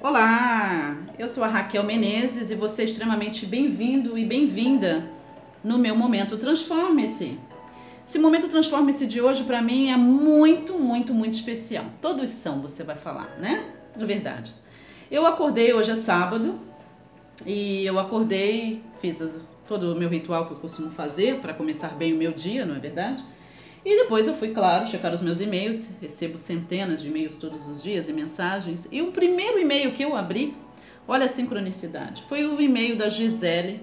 Olá, eu sou a Raquel Menezes e você é extremamente bem-vindo e bem-vinda no meu momento Transforme-se. Esse momento Transforme-se de hoje para mim é muito, muito, muito especial. Todos são, você vai falar, né? É verdade. Eu acordei hoje é sábado e eu acordei, fiz todo o meu ritual que eu costumo fazer para começar bem o meu dia, não é verdade? E depois eu fui, claro, checar os meus e-mails, recebo centenas de e-mails todos os dias e mensagens. E o primeiro e-mail que eu abri, olha a sincronicidade, foi o e-mail da Gisele,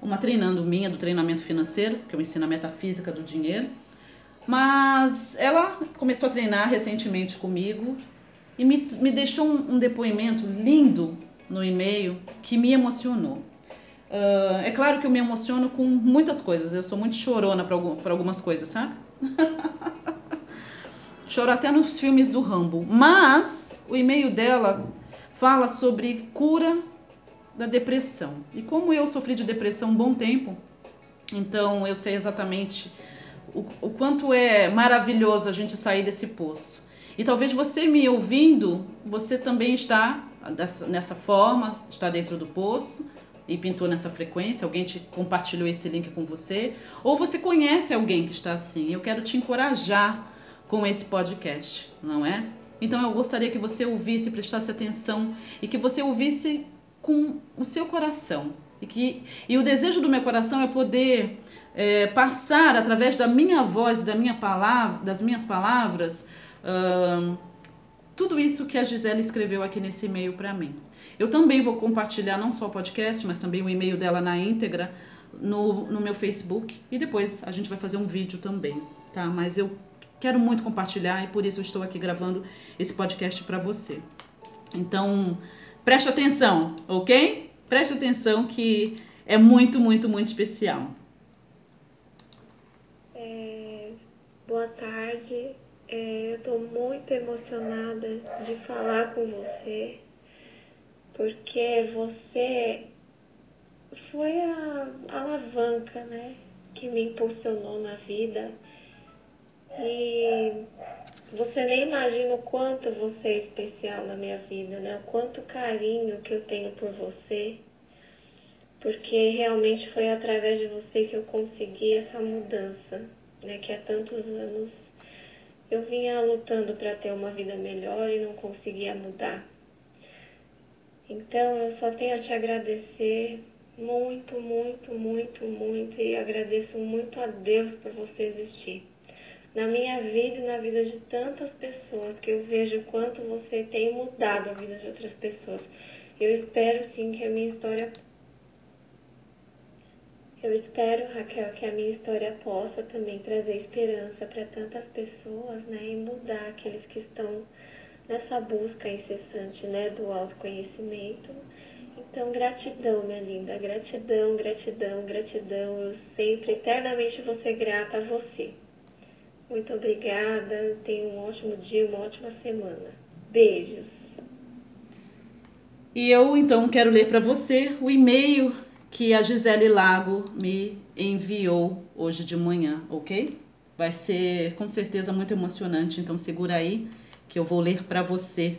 uma treinando minha do treinamento financeiro, que eu ensino a metafísica do dinheiro. Mas ela começou a treinar recentemente comigo e me, me deixou um, um depoimento lindo no e-mail que me emocionou. Uh, é claro que eu me emociono com muitas coisas, eu sou muito chorona para algumas coisas, sabe? Choro até nos filmes do Rambo. Mas o e-mail dela fala sobre cura da depressão. E como eu sofri de depressão um bom tempo, então eu sei exatamente o, o quanto é maravilhoso a gente sair desse poço. E talvez você me ouvindo, você também está dessa, nessa forma, está dentro do poço e pintou nessa frequência, alguém te compartilhou esse link com você, ou você conhece alguém que está assim. Eu quero te encorajar com esse podcast, não é? Então eu gostaria que você ouvisse, prestasse atenção e que você ouvisse com o seu coração. E, que, e o desejo do meu coração é poder é, passar através da minha voz, da minha palavra, das minhas palavras, tudo isso que a Gisele escreveu aqui nesse e-mail para mim. Eu também vou compartilhar não só o podcast, mas também o e-mail dela na íntegra no, no meu Facebook e depois a gente vai fazer um vídeo também, tá? Mas eu quero muito compartilhar e por isso eu estou aqui gravando esse podcast para você. Então, preste atenção, ok? Preste atenção que é muito, muito, muito especial. É, boa tarde. É, eu estou muito emocionada de falar com você porque você foi a alavanca, né, que me impulsionou na vida. E você nem imagina o quanto você é especial na minha vida, né? O quanto carinho que eu tenho por você. Porque realmente foi através de você que eu consegui essa mudança, né? Que há tantos anos eu vinha lutando para ter uma vida melhor e não conseguia mudar. Então eu só tenho a te agradecer muito, muito, muito, muito e agradeço muito a Deus por você existir. Na minha vida e na vida de tantas pessoas, que eu vejo quanto você tem mudado a vida de outras pessoas. Eu espero sim que a minha história. Eu espero, Raquel, que a minha história possa também trazer esperança para tantas pessoas, né? E mudar aqueles que estão nessa busca incessante né, do autoconhecimento. Então, gratidão, minha linda, gratidão, gratidão, gratidão. Eu sempre, eternamente vou ser grata a você. Muito obrigada, tenha um ótimo dia, uma ótima semana. Beijos. E eu então quero ler para você o e-mail que a Gisele Lago me enviou hoje de manhã, ok? Vai ser com certeza muito emocionante, então segura aí que eu vou ler para você.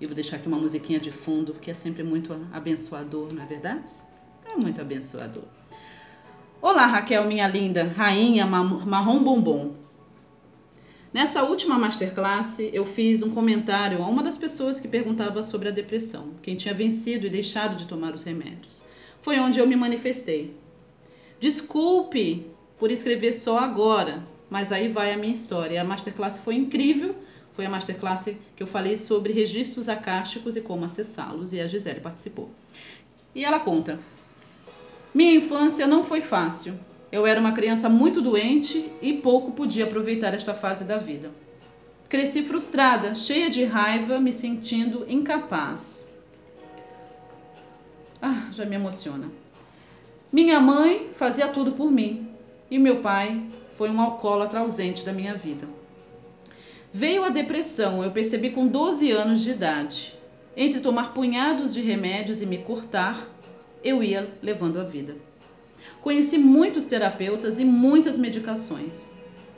E vou deixar aqui uma musiquinha de fundo, que é sempre muito abençoador, não é verdade? É muito abençoador. Olá, Raquel, minha linda, rainha marrom bombom. Nessa última masterclass, eu fiz um comentário a uma das pessoas que perguntava sobre a depressão, quem tinha vencido e deixado de tomar os remédios. Foi onde eu me manifestei. Desculpe por escrever só agora, mas aí vai a minha história. A masterclass foi incrível foi a masterclass que eu falei sobre registros acásticos e como acessá-los, e a Gisele participou. E ela conta: Minha infância não foi fácil. Eu era uma criança muito doente e pouco podia aproveitar esta fase da vida. Cresci frustrada, cheia de raiva, me sentindo incapaz. Ah, já me emociona. Minha mãe fazia tudo por mim e meu pai foi um alcoólatra ausente da minha vida. Veio a depressão, eu percebi com 12 anos de idade. Entre tomar punhados de remédios e me cortar, eu ia levando a vida. Conheci muitos terapeutas e muitas medicações.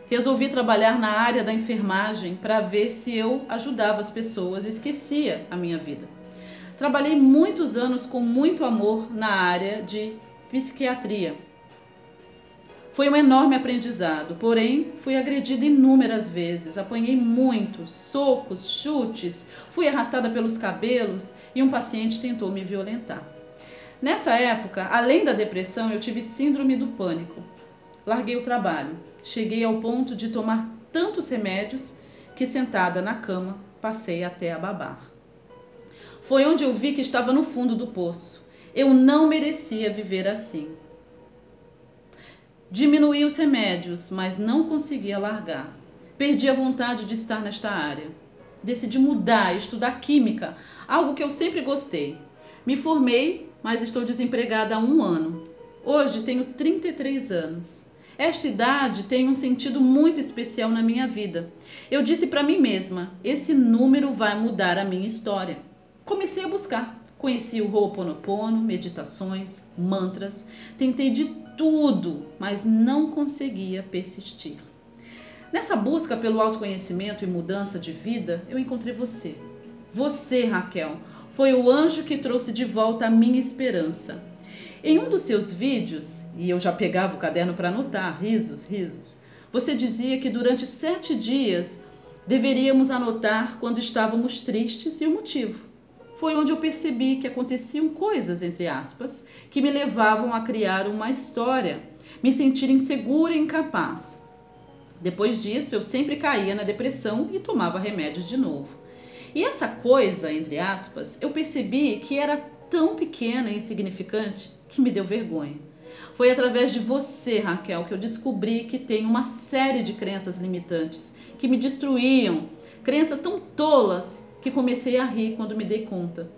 Resolvi trabalhar na área da enfermagem para ver se eu ajudava as pessoas e esquecia a minha vida. Trabalhei muitos anos com muito amor na área de psiquiatria. Foi um enorme aprendizado, porém fui agredida inúmeras vezes, apanhei muitos socos, chutes, fui arrastada pelos cabelos e um paciente tentou me violentar. Nessa época, além da depressão, eu tive síndrome do pânico. Larguei o trabalho, cheguei ao ponto de tomar tantos remédios que sentada na cama passei até a babar. Foi onde eu vi que estava no fundo do poço. Eu não merecia viver assim. Diminuí os remédios, mas não conseguia largar. Perdi a vontade de estar nesta área. Decidi mudar, estudar química, algo que eu sempre gostei. Me formei, mas estou desempregada há um ano. Hoje tenho 33 anos. Esta idade tem um sentido muito especial na minha vida. Eu disse para mim mesma: esse número vai mudar a minha história. Comecei a buscar. Conheci o Ho'oponopono, meditações, mantras, tentei de tudo, mas não conseguia persistir. Nessa busca pelo autoconhecimento e mudança de vida, eu encontrei você. Você, Raquel, foi o anjo que trouxe de volta a minha esperança. Em um dos seus vídeos, e eu já pegava o caderno para anotar, risos, risos, você dizia que durante sete dias deveríamos anotar quando estávamos tristes e o motivo foi onde eu percebi que aconteciam coisas, entre aspas, que me levavam a criar uma história, me sentir insegura e incapaz. Depois disso, eu sempre caía na depressão e tomava remédios de novo. E essa coisa, entre aspas, eu percebi que era tão pequena e insignificante que me deu vergonha. Foi através de você, Raquel, que eu descobri que tenho uma série de crenças limitantes que me destruíam, crenças tão tolas que comecei a rir quando me dei conta.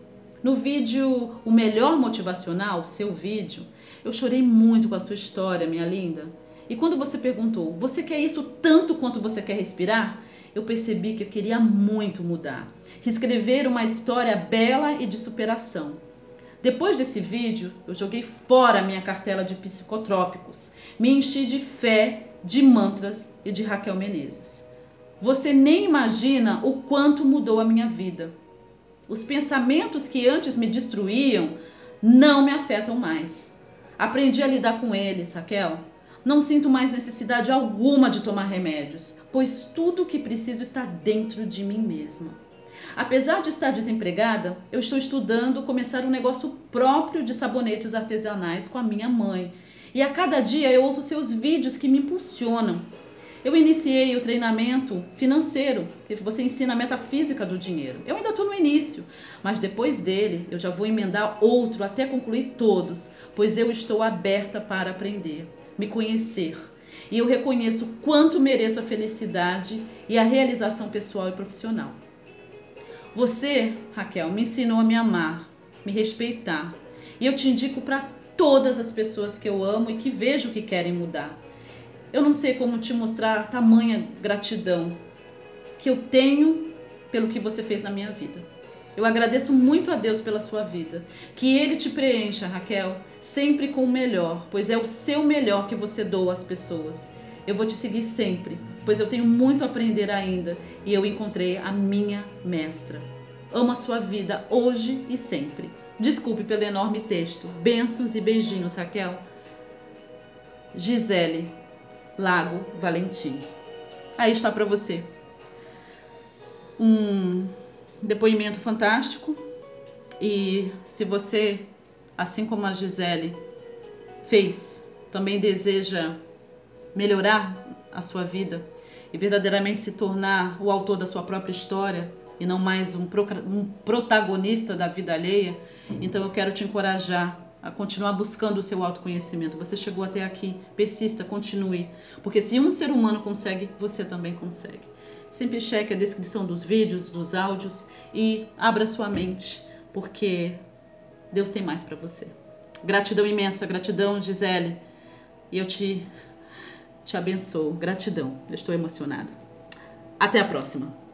No vídeo O Melhor Motivacional, seu vídeo, eu chorei muito com a sua história, minha linda. E quando você perguntou, você quer isso tanto quanto você quer respirar? Eu percebi que eu queria muito mudar. Escrever uma história bela e de superação. Depois desse vídeo, eu joguei fora a minha cartela de psicotrópicos. Me enchi de fé, de mantras e de Raquel Menezes. Você nem imagina o quanto mudou a minha vida. Os pensamentos que antes me destruíam não me afetam mais. Aprendi a lidar com eles, Raquel. Não sinto mais necessidade alguma de tomar remédios, pois tudo o que preciso está dentro de mim mesma. Apesar de estar desempregada, eu estou estudando começar um negócio próprio de sabonetes artesanais com a minha mãe. E a cada dia eu ouço seus vídeos que me impulsionam. Eu iniciei o treinamento financeiro, que você ensina a metafísica do dinheiro. Eu ainda estou no início, mas depois dele eu já vou emendar outro até concluir todos, pois eu estou aberta para aprender, me conhecer. E eu reconheço quanto mereço a felicidade e a realização pessoal e profissional. Você, Raquel, me ensinou a me amar, me respeitar. E eu te indico para todas as pessoas que eu amo e que vejo que querem mudar. Eu não sei como te mostrar tamanha gratidão que eu tenho pelo que você fez na minha vida. Eu agradeço muito a Deus pela sua vida. Que Ele te preencha, Raquel, sempre com o melhor, pois é o seu melhor que você doa às pessoas. Eu vou te seguir sempre, pois eu tenho muito a aprender ainda e eu encontrei a minha mestra. Amo a sua vida hoje e sempre. Desculpe pelo enorme texto. Bênçãos e beijinhos, Raquel. Gisele, Lago Valentim. Aí está para você. Um depoimento fantástico. E se você, assim como a Gisele fez, também deseja melhorar a sua vida e verdadeiramente se tornar o autor da sua própria história e não mais um, um protagonista da vida alheia, então eu quero te encorajar continuar buscando o seu autoconhecimento. Você chegou até aqui, persista, continue. Porque se um ser humano consegue, você também consegue. Sempre cheque a descrição dos vídeos, dos áudios e abra sua mente, porque Deus tem mais para você. Gratidão imensa, gratidão, Gisele. E eu te, te abençoo. Gratidão. Eu estou emocionada. Até a próxima.